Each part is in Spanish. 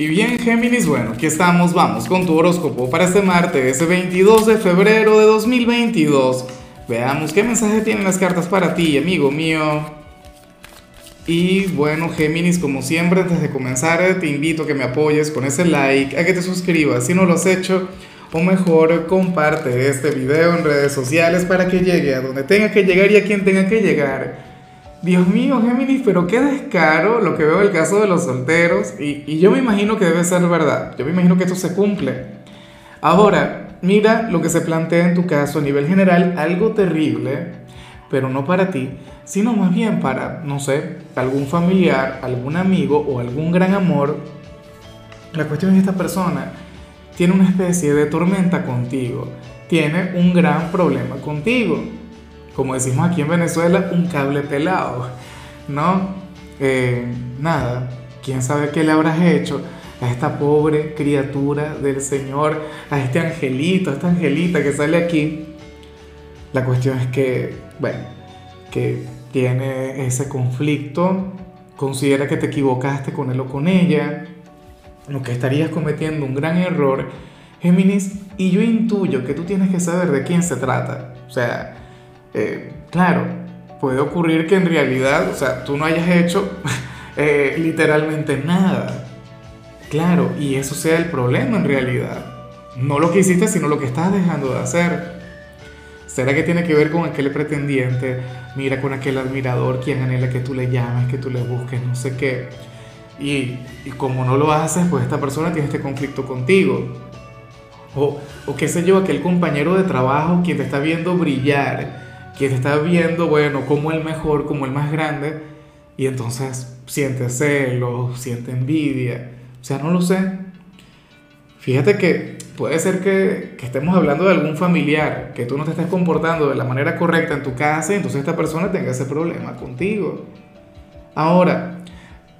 Y bien, Géminis, bueno, aquí estamos, vamos con tu horóscopo para este martes, 22 de febrero de 2022. Veamos qué mensaje tienen las cartas para ti, amigo mío. Y bueno, Géminis, como siempre, antes de comenzar, te invito a que me apoyes con ese like, a que te suscribas si no lo has hecho, o mejor, comparte este video en redes sociales para que llegue a donde tenga que llegar y a quien tenga que llegar. Dios mío, Géminis, pero qué descaro lo que veo el caso de los solteros y, y, yo me imagino que debe ser verdad, yo me imagino que esto se cumple. Ahora, mira lo que se plantea en tu caso a nivel general, algo terrible, pero no para ti, sino más bien para, no sé, algún familiar, algún amigo o algún gran amor. La cuestión es que esta persona tiene una especie de tormenta contigo, tiene un gran problema contigo como decimos aquí en Venezuela, un cable pelado, ¿no? Eh, nada, quién sabe qué le habrás hecho a esta pobre criatura del Señor, a este angelito, a esta angelita que sale aquí. La cuestión es que, bueno, que tiene ese conflicto, considera que te equivocaste con él o con ella, lo que estarías cometiendo un gran error, Géminis, y yo intuyo que tú tienes que saber de quién se trata. O sea, eh, claro, puede ocurrir que en realidad, o sea, tú no hayas hecho eh, literalmente nada. Claro, y eso sea el problema en realidad. No lo que hiciste, sino lo que estás dejando de hacer. ¿Será que tiene que ver con aquel pretendiente? Mira, con aquel admirador quien anhela que tú le llames, que tú le busques, no sé qué. Y, y como no lo haces, pues esta persona tiene este conflicto contigo. O, o qué sé yo, aquel compañero de trabajo quien te está viendo brillar quien está viendo, bueno, como el mejor, como el más grande, y entonces siente celos, siente envidia, o sea, no lo sé. Fíjate que puede ser que, que, estemos hablando de algún familiar, que tú no te estés comportando de la manera correcta en tu casa, y entonces esta persona tenga ese problema contigo. Ahora,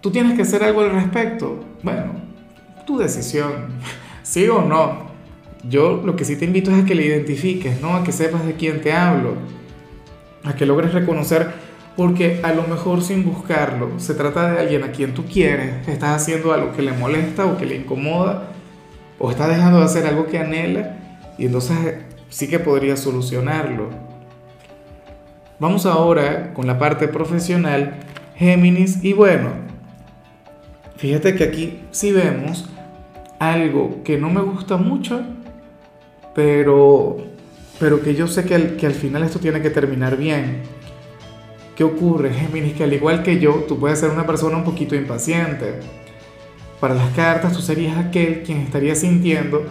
tú tienes que hacer algo al respecto. Bueno, tu decisión, sí o no. Yo lo que sí te invito es a que le identifiques, ¿no? A que sepas de quién te hablo a que logres reconocer, porque a lo mejor sin buscarlo, se trata de alguien a quien tú quieres, estás haciendo algo que le molesta o que le incomoda, o estás dejando de hacer algo que anhela, y entonces sí que podría solucionarlo. Vamos ahora con la parte profesional, Géminis, y bueno, fíjate que aquí sí vemos algo que no me gusta mucho, pero pero que yo sé que al, que al final esto tiene que terminar bien. ¿Qué ocurre, Géminis? Que al igual que yo, tú puedes ser una persona un poquito impaciente. Para las cartas, tú serías aquel quien estaría sintiendo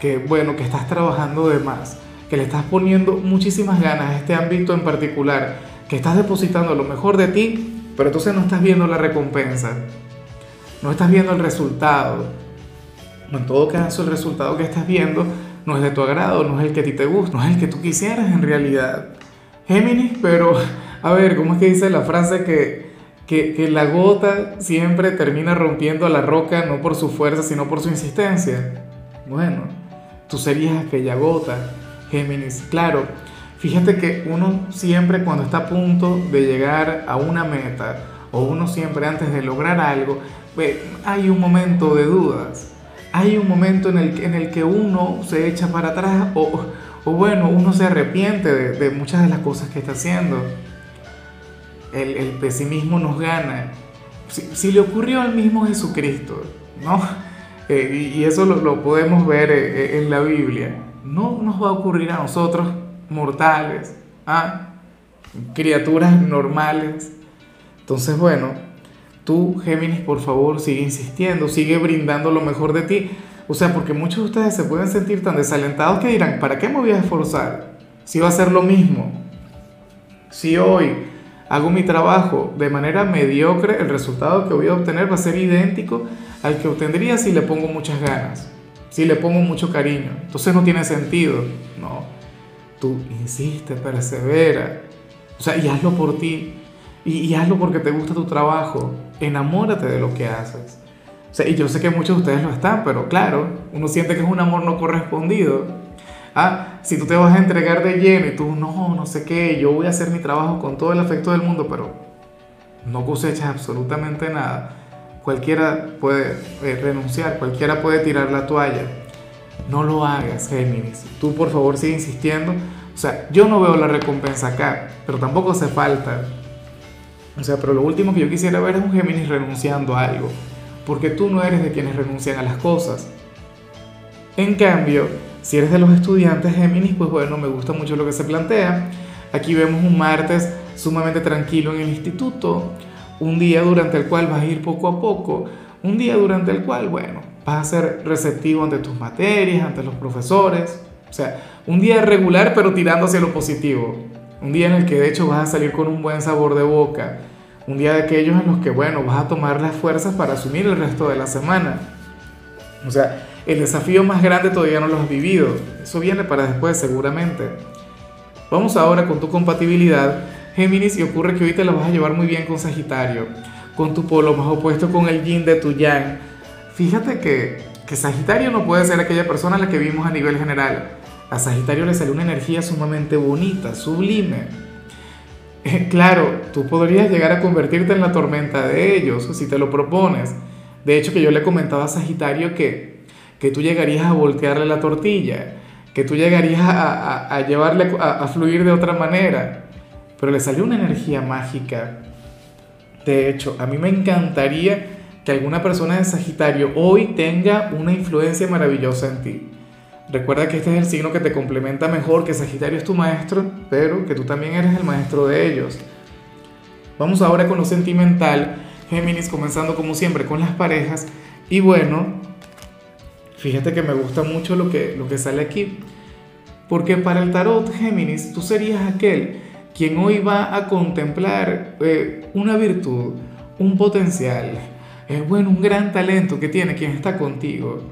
que, bueno, que estás trabajando de más, que le estás poniendo muchísimas ganas a este ámbito en particular, que estás depositando lo mejor de ti, pero entonces no estás viendo la recompensa, no estás viendo el resultado. En todo caso, el resultado que estás viendo no es de tu agrado, no es el que a ti te gusta, no es el que tú quisieras en realidad. Géminis, pero a ver, ¿cómo es que dice la frase que, que, la gota siempre termina rompiendo a la roca no por su fuerza, sino por su insistencia? Bueno, tú serías aquella gota, Géminis. Claro, fíjate que uno siempre cuando está a punto de llegar a una meta, o uno siempre antes de lograr algo, hay un momento de dudas hay un momento en el, en el que uno se echa para atrás o, o bueno, uno se arrepiente de, de, muchas de las cosas que está haciendo. El, el pesimismo nos gana. Si, si, le ocurrió al mismo Jesucristo, ¿no? Eh, y, eso lo, lo podemos ver eh, en la Biblia. No nos va a ocurrir a nosotros, mortales, ¿ah? criaturas normales. Entonces, bueno, Tú, Géminis, por favor, sigue insistiendo, sigue brindando lo mejor de ti. O sea, porque muchos de ustedes se pueden sentir tan desalentados que dirán, ¿para qué me voy a esforzar? Si va a ser lo mismo. Si hoy hago mi trabajo de manera mediocre, el resultado que voy a obtener va a ser idéntico al que obtendría si le pongo muchas ganas, si le pongo mucho cariño. Entonces no tiene sentido. No. Tú insiste, persevera. O sea, y hazlo por ti. Y, y, hazlo porque te gusta tu trabajo. Enamórate de lo que haces. O sea, y yo sé que muchos de ustedes lo están, pero claro, uno siente que es un amor no correspondido. Ah, si tú te vas a entregar de lleno y tú, no, no sé qué, yo voy a hacer mi trabajo con todo el afecto del mundo, pero no cosechas absolutamente nada. cualquiera puede eh, renunciar, cualquiera puede tirar la toalla. No lo hagas, Géminis. Tú por favor sigue insistiendo. O sea, yo no veo la recompensa acá, pero tampoco hace falta. O sea, pero lo último que yo quisiera ver es un Géminis renunciando a algo, porque tú no eres de quienes renuncian a las cosas. En cambio, si eres de los estudiantes Géminis, pues bueno, me gusta mucho lo que se plantea. Aquí vemos un martes sumamente tranquilo en el instituto, un día durante el cual vas a ir poco a poco, un día durante el cual, bueno, vas a ser receptivo ante tus materias, ante los profesores, o sea, un día regular pero tirando hacia lo positivo, un día en el que de hecho vas a salir con un buen sabor de boca, un día de aquellos en los que, bueno, vas a tomar las fuerzas para asumir el resto de la semana. O sea, el desafío más grande todavía no lo has vivido, eso viene para después seguramente. Vamos ahora con tu compatibilidad Géminis, y ocurre que hoy te la vas a llevar muy bien con Sagitario, con tu polo más opuesto con el yin de tu yang. Fíjate que, que Sagitario no puede ser aquella persona a la que vimos a nivel general. A Sagitario le sale una energía sumamente bonita, sublime. Eh, claro, tú podrías llegar a convertirte en la tormenta de ellos si te lo propones. De hecho, que yo le comentaba a Sagitario que, que tú llegarías a voltearle la tortilla, que tú llegarías a, a, llevarle a, a fluir de otra manera pero le salió una energía mágica. De hecho, a mí me encantaría que alguna persona de Sagitario hoy tenga una influencia maravillosa en ti. Recuerda que este es el signo que te complementa mejor, que Sagitario es tu maestro, pero que tú también eres el maestro de ellos. Vamos ahora con lo sentimental, Géminis, comenzando como siempre con las parejas. Y bueno, fíjate que me gusta mucho lo que, lo que sale aquí, porque para el tarot, Géminis, tú serías aquel quien hoy va a contemplar eh, una virtud, un potencial, es bueno, un gran talento que tiene quien está contigo.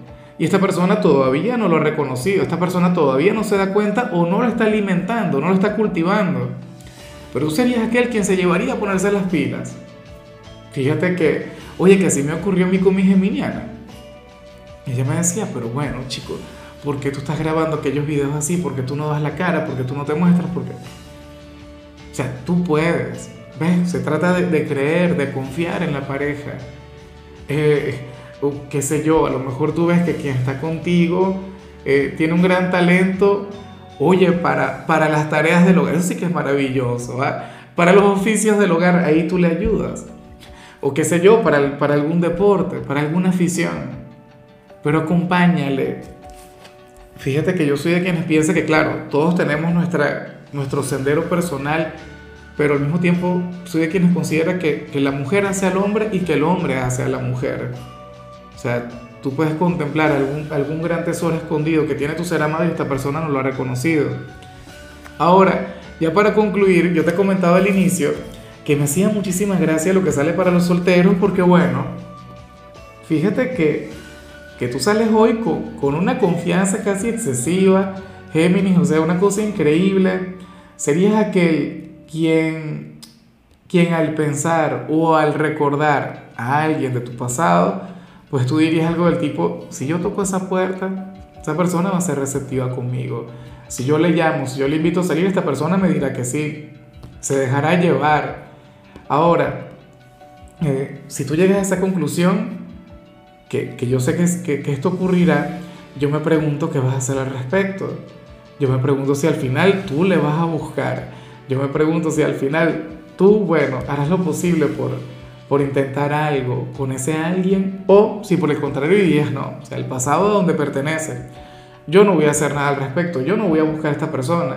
Y esta persona todavía no lo ha reconocido, esta persona todavía no se da cuenta o no lo está alimentando, no lo está cultivando. Pero tú serías aquel quien se llevaría a ponerse las pilas. Fíjate que, oye, que así me ocurrió a mí con mi geminiana. Ella me decía, pero bueno, chico, ¿por qué tú estás grabando aquellos videos así? ¿Por qué tú no das la cara? ¿Por qué tú no te muestras? ¿Por qué? O sea, tú puedes. ¿Ves? Se trata de, creer, de confiar en la pareja. Eh, qué sé yo, a lo mejor tú ves que quien está contigo eh, tiene un gran talento, oye, para, para las tareas del hogar, eso sí que es maravilloso, Para los oficios del hogar, ahí tú le ayudas. O qué sé yo, para, para algún deporte, para alguna afición. Pero acompáñale. Fíjate que yo soy de quienes piensan que, claro, todos tenemos nuestra nuestro sendero personal, pero al mismo tiempo soy de quienes considera que, que la mujer hace al hombre y que el hombre hace a la mujer. O sea, tú puedes contemplar algún, algún gran tesoro escondido que tiene tu ser amado y esta persona no lo ha reconocido. Ahora, ya para concluir, yo te he comentado al inicio que me hacía muchísimas gracias lo que sale para los solteros porque bueno, fíjate que, que tú sales hoy con, con una confianza casi excesiva, Géminis, o sea, una cosa increíble, serías aquel quien, quien al pensar o al recordar a alguien de tu pasado, pues tú dirías algo del tipo, si yo toco esa puerta, esa persona va a ser receptiva conmigo. Si yo le llamo, si yo le invito a salir, esta persona me dirá que sí, se dejará llevar. Ahora, eh, si tú llegas a esa conclusión, que, que yo sé que, que, que esto ocurrirá, yo me pregunto qué vas a hacer al respecto. Yo me pregunto si al final tú le vas a buscar. Yo me pregunto si al final tú, bueno, harás lo posible por, por intentar algo con ese alguien o si por el contrario dirías no, o sea, el pasado a donde pertenece. Yo no voy a hacer nada al respecto, yo no voy a buscar a esta persona.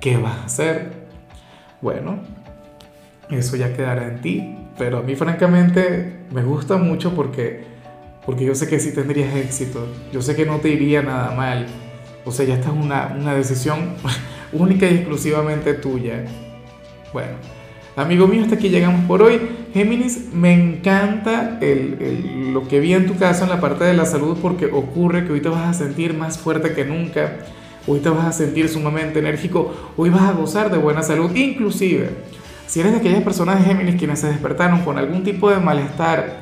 ¿Qué vas a hacer? Bueno, eso ya quedará en ti, pero a mí francamente me gusta mucho porque porque yo sé que sí tendrías éxito, yo sé que no te iría nada mal o sea, ya esta es una, una decisión única y exclusivamente tuya. Bueno, amigo mío, hasta aquí llegamos por hoy. Géminis, me encanta lo que vi en tu caso en la parte de la salud porque ocurre que hoy te vas a sentir más fuerte que nunca. Hoy te vas a sentir sumamente enérgico. Hoy vas a gozar de buena salud. Inclusive, si eres de aquellas personas de Géminis quienes se despertaron con algún tipo de malestar,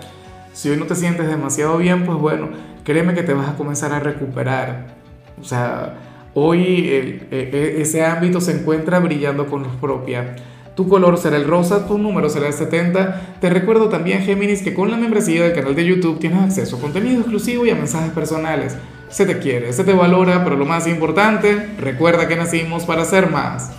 si hoy no te sientes demasiado bien, pues bueno, créeme que te vas a comenzar a recuperar. O sea, hoy e, e, ese ámbito se encuentra brillando con luz propia. Tu color será el rosa, tu número será el 70. Te recuerdo también, Géminis, que con la membresía del canal de YouTube tienes acceso a contenido exclusivo y a mensajes personales. Se te quiere, se te valora, pero lo más importante, recuerda que nacimos para ser más.